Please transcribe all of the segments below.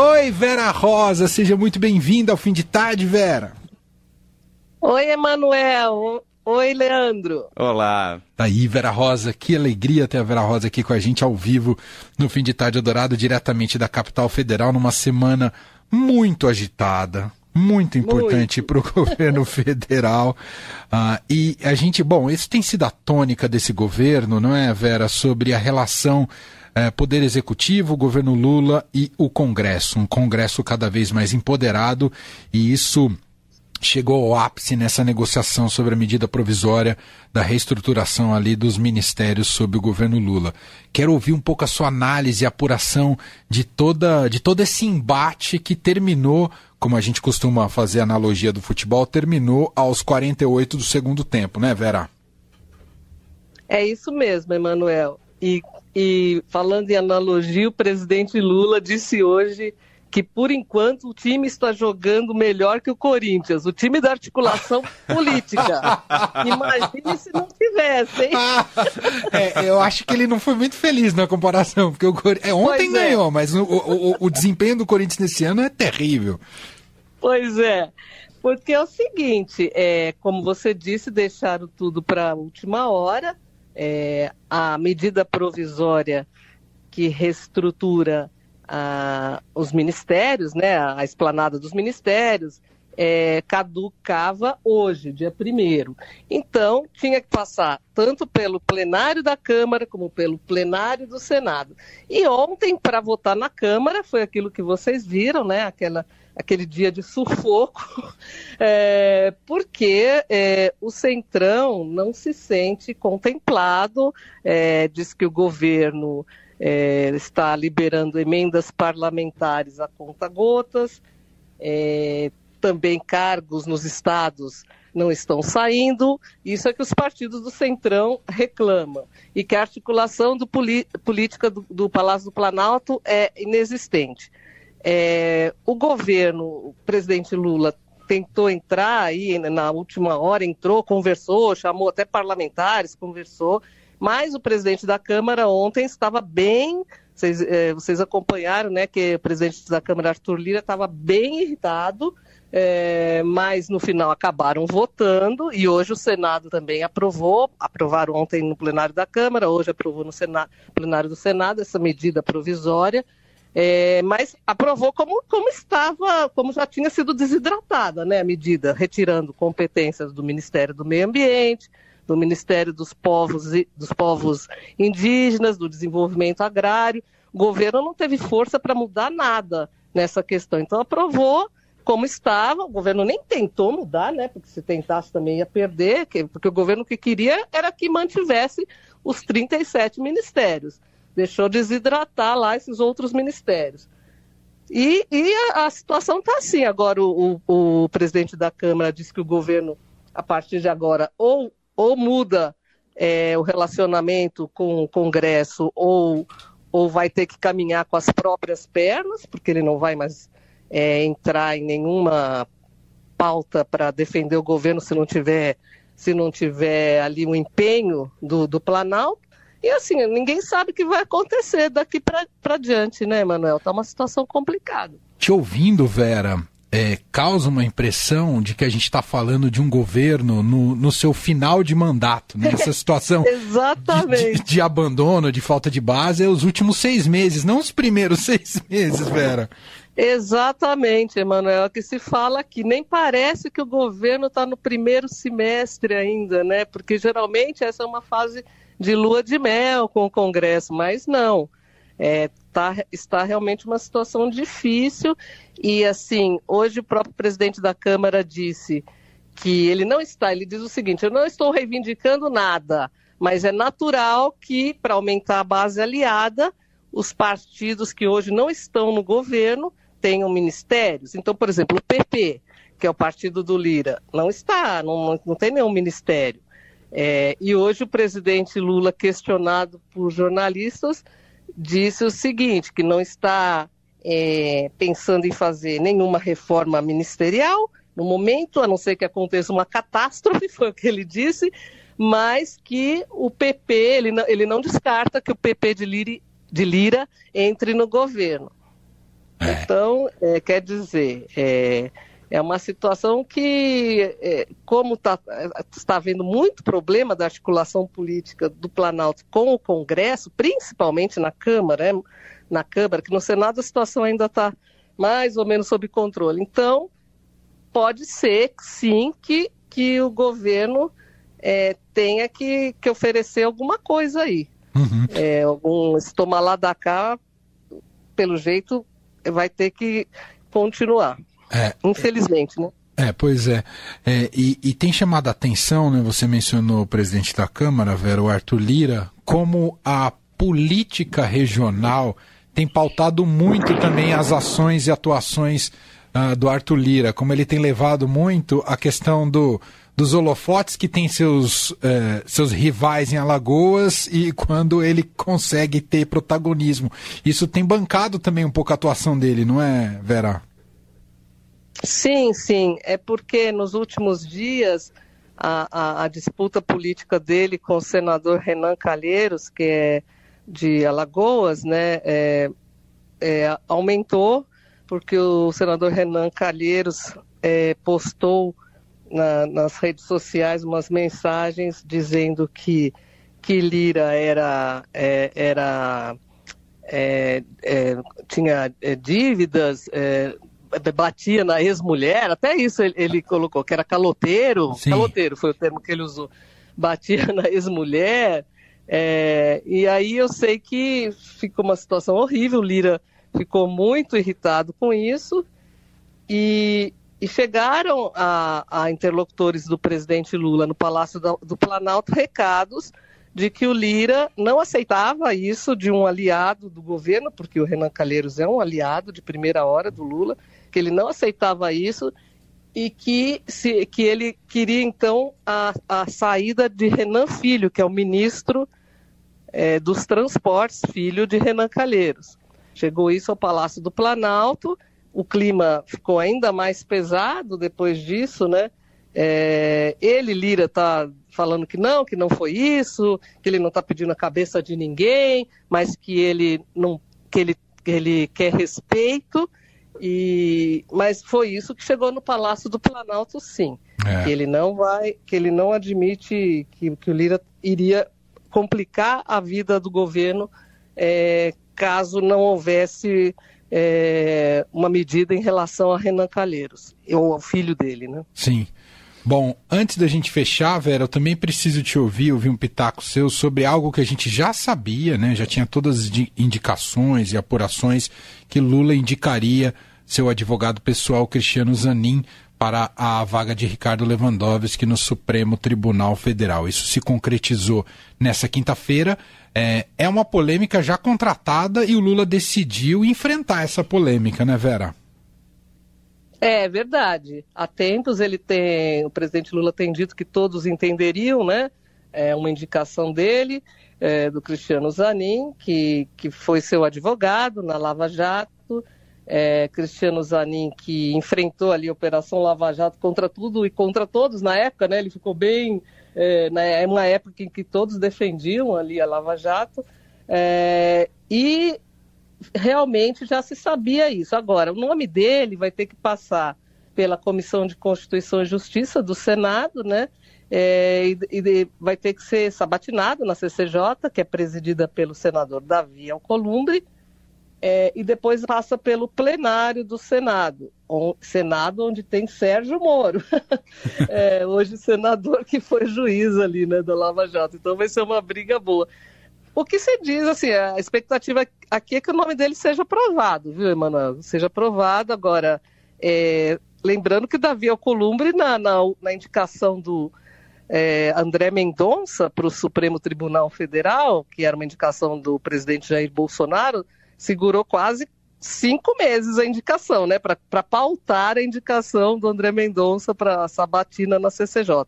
Oi, Vera Rosa, seja muito bem-vinda ao fim de tarde, Vera. Oi, Emanuel. Oi, Leandro. Olá. Tá aí, Vera Rosa, que alegria ter a Vera Rosa aqui com a gente ao vivo no fim de tarde adorado, diretamente da capital federal, numa semana muito agitada, muito importante para o governo federal. Uh, e a gente, bom, esse tem sido a tônica desse governo, não é, Vera, sobre a relação eh, Poder Executivo, governo Lula e o Congresso. Um Congresso cada vez mais empoderado e isso chegou ao ápice nessa negociação sobre a medida provisória da reestruturação ali dos ministérios sob o governo Lula. Quero ouvir um pouco a sua análise e apuração de toda de todo esse embate que terminou, como a gente costuma fazer analogia do futebol, terminou aos 48 do segundo tempo, né, Vera? É isso mesmo, Emanuel. E, e falando em analogia, o presidente Lula disse hoje que por enquanto o time está jogando melhor que o Corinthians, o time da articulação política. Imagine se não tivesse, hein? É, eu acho que ele não foi muito feliz na comparação, porque o Cor... é, ontem é. ganhou, mas o, o, o desempenho do Corinthians nesse ano é terrível. Pois é. Porque é o seguinte, é, como você disse, deixaram tudo para a última hora. É, a medida provisória que reestrutura a, os ministérios, né, a esplanada dos ministérios, é, caducava hoje, dia 1 Então, tinha que passar tanto pelo plenário da Câmara como pelo plenário do Senado. E ontem, para votar na Câmara, foi aquilo que vocês viram, né? Aquela, aquele dia de sufoco, é, porque é, o Centrão não se sente contemplado, é, diz que o governo é, está liberando emendas parlamentares a conta-gotas, é, também cargos nos estados não estão saindo, isso é que os partidos do Centrão reclamam, e que a articulação do política do, do, Palácio do Planalto é inexistente. É, o governo, o presidente Lula, tentou entrar aí na última hora, entrou, conversou, chamou até parlamentares, conversou, mas o presidente da Câmara ontem estava bem. Vocês, eh, vocês acompanharam, né, que o presidente da Câmara, Arthur Lira, estava bem irritado, eh, mas no final acabaram votando e hoje o Senado também aprovou. Aprovaram ontem no plenário da Câmara, hoje aprovou no Senado, plenário do Senado essa medida provisória. É, mas aprovou como, como estava, como já tinha sido desidratada né, a medida, retirando competências do Ministério do Meio Ambiente, do Ministério dos Povos, dos Povos Indígenas, do Desenvolvimento Agrário. O governo não teve força para mudar nada nessa questão. Então, aprovou como estava, o governo nem tentou mudar, né? Porque se tentasse também ia perder, porque o governo que queria era que mantivesse os 37 ministérios. Deixou desidratar lá esses outros ministérios. E, e a, a, situação está assim. Agora, o, o, o, presidente da Câmara disse que o governo, a partir de agora, ou ou muda é, o relacionamento com o Congresso, ou, ou vai ter que caminhar com as próprias pernas, porque ele não vai mais é, entrar em nenhuma pauta para defender o governo se não tiver se não tiver ali um empenho do, do Planalto. E assim, ninguém sabe o que vai acontecer daqui para diante, né, Manuel? Está uma situação complicada. Te ouvindo, Vera, é, causa uma impressão de que a gente está falando de um governo no, no seu final de mandato, né? Essa situação de, de, de, abandono, de falta de base, é os últimos seis meses, não os primeiros seis meses, Vera. Exatamente, Emanuel, que se fala que nem parece que o governo está no primeiro semestre ainda, né? Porque geralmente essa é uma fase de lua de mel com o Congresso, mas não. É, tá, está realmente uma situação difícil e assim hoje o próprio presidente da Câmara disse que ele não está, ele diz o seguinte: eu não estou reivindicando nada, mas é natural que para aumentar a base aliada os partidos que hoje não estão no governo tenham ministérios. Então, por exemplo, o PP, que é o partido do Lira, não está, não, não tem nenhum ministério. É, e hoje o presidente Lula, questionado por jornalistas, disse o seguinte, que não está é, pensando em fazer nenhuma reforma ministerial no momento, a não ser que aconteça uma catástrofe, foi o que ele disse, mas que o PP, ele não, ele não descarta que o PP de Lira, de Lira entre no governo. É. Então, é, quer dizer, é, é uma situação que, é, como tá, está havendo muito problema da articulação política do Planalto com o Congresso, principalmente na Câmara, né, na Câmara, que no Senado a situação ainda está mais ou menos sob controle. Então, pode ser, sim, que, que o governo é, tenha que, que oferecer alguma coisa aí. Uhum. É, algum, se tomar lá da cá, pelo jeito, vai ter que continuar. É, Infelizmente, né? É, pois é. é e, e, tem chamado a atenção, né? Você mencionou o presidente da Câmara, Vera, o Arthur Lira, como a política regional tem pautado muito também as ações e atuações uh, do Arthur Lira, como ele tem levado muito a questão do, dos holofotes que tem seus, uh, seus rivais em Alagoas e quando ele consegue ter protagonismo. Isso tem bancado também um pouco a atuação dele, não é, Vera? Sim, sim. É porque nos últimos dias a, a, a disputa política dele com o senador Renan Calheiros, que é de Alagoas, né, é, é, aumentou, porque o senador Renan Calheiros é, postou na, nas redes sociais umas mensagens dizendo que, que Lira era, é, era é, é, tinha dívidas, batia na ex-mulher, até isso ele, ele, colocou, que era caloteiro, Sim. caloteiro foi o termo que ele usou, batia na ex-mulher, é, e aí eu sei que ficou uma situação horrível, Lira ficou muito irritado com isso, e, e chegaram a, a, interlocutores do presidente Lula no Palácio do, do Planalto recados de que o Lira não aceitava isso de um aliado do governo, porque o Renan Calheiros é um aliado de primeira hora do Lula, que ele não aceitava isso e que, se, que ele queria então a, a saída de Renan Filho, que é o ministro é, dos Transportes, filho de Renan Calheiros. Chegou isso ao Palácio do Planalto, o clima ficou ainda mais pesado depois disso, né? É, ele, Lira, está falando que não, que não foi isso, que ele não está pedindo a cabeça de ninguém, mas que ele não, que ele, que ele quer respeito. E, mas foi isso que chegou no Palácio do Planalto, sim. É. Que ele não vai, que ele não admite que, que o Lira iria complicar a vida do governo é, caso não houvesse é, uma medida em relação a Renan Calheiros, ou ao filho dele, né? Sim. Bom, antes da gente fechar, Vera, eu também preciso te ouvir, ouvir um pitaco seu sobre algo que a gente já sabia, né? Já tinha todas as indicações e apurações que Lula indicaria seu advogado pessoal Cristiano Zanin para a vaga de Ricardo Lewandowski no Supremo Tribunal Federal. Isso se concretizou nessa quinta-feira. É, é uma polêmica já contratada e o Lula decidiu enfrentar essa polêmica, né, Vera? É verdade. Há tempos ele tem, o presidente Lula tem dito que todos entenderiam, né? É uma indicação dele, é, do Cristiano Zanin, que, que foi seu advogado na Lava Jato é, Cristiano Zanin, que enfrentou ali a Operação Lava Jato contra tudo e contra todos na época, né? Ele ficou bem. É, né, é uma época em que todos defendiam ali a Lava Jato. É, e realmente já se sabia isso. Agora, o nome dele vai ter que passar pela Comissão de Constituição e Justiça do Senado, né? É, e, e, vai ter que ser sabatinado na CCJ, que é presidida pelo senador Davi Alcolumbre, é, e depois passa pelo plenário do Senado, Senado onde tem Sérgio Moro, é, hoje senador que foi juiz ali, né, da Lava Jato. Então vai ser uma briga boa. O que você diz, assim, a expectativa aqui é que o nome dele seja aprovado, viu, Emanuel? Seja aprovado. Agora, é, lembrando que Davi Alcolumbre, na, na, na indicação do é, André Mendonça para o Supremo Tribunal Federal, que era uma indicação do presidente Jair Bolsonaro, segurou quase cinco meses a indicação, né, para pautar a indicação do André Mendonça para a sabatina na CCJ.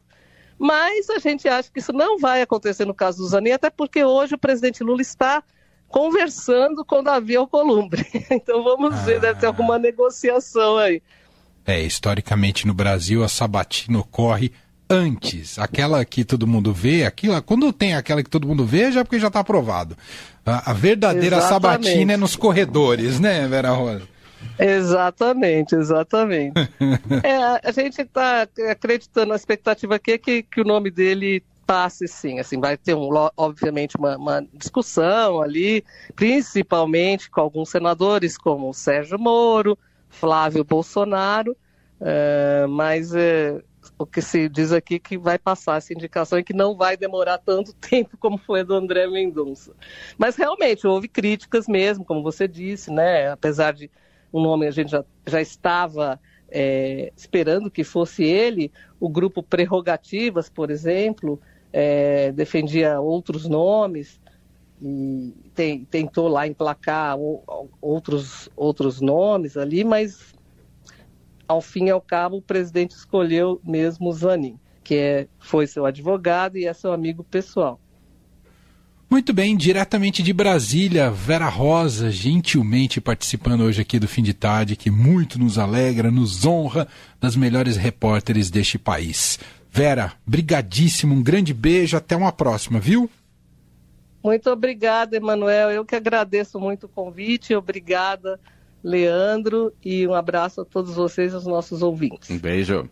Mas a gente acha que isso não vai acontecer no caso do Zanin, até porque hoje o presidente Lula está conversando com Davi Alcolumbre. Então vamos ver, ah. deve ter alguma negociação aí. É, historicamente no Brasil a sabatina ocorre antes. Aquela que todo mundo vê, aquilo, quando tem aquela que todo mundo vê, já é porque já está aprovado. A, a verdadeira Exatamente. sabatina é nos corredores, né, Vera Rosa? Exatamente, exatamente. é, a gente está acreditando, a expectativa aqui é que, que o nome dele passe sim, assim, vai ter um, obviamente uma, uma, discussão ali, principalmente com alguns senadores como Sérgio Moro, Flávio Bolsonaro, uh, mas uh, o que se diz aqui que vai passar essa indicação e que não vai demorar tanto tempo como foi a do André Mendonça. Mas realmente houve críticas mesmo, como você disse, né? Apesar de o nome a gente já, já estava é, esperando que fosse ele, o grupo Prerrogativas, por exemplo, é, defendia outros nomes e tem, tentou lá emplacar outros, outros nomes ali, mas ao fim e ao cabo, o presidente escolheu mesmo Zanin, que é, foi seu advogado e é seu amigo pessoal. Muito bem, diretamente de Brasília, Vera Rosa, gentilmente participando hoje aqui do Fim de Tarde, que muito nos alegra, nos honra, das melhores repórteres deste país. Vera, brigadíssimo, um grande beijo, até uma próxima, viu? Muito obrigada, Emanuel. Eu que agradeço muito o convite, obrigada Leandro, e um abraço a todos vocês, os nossos ouvintes. Um beijo.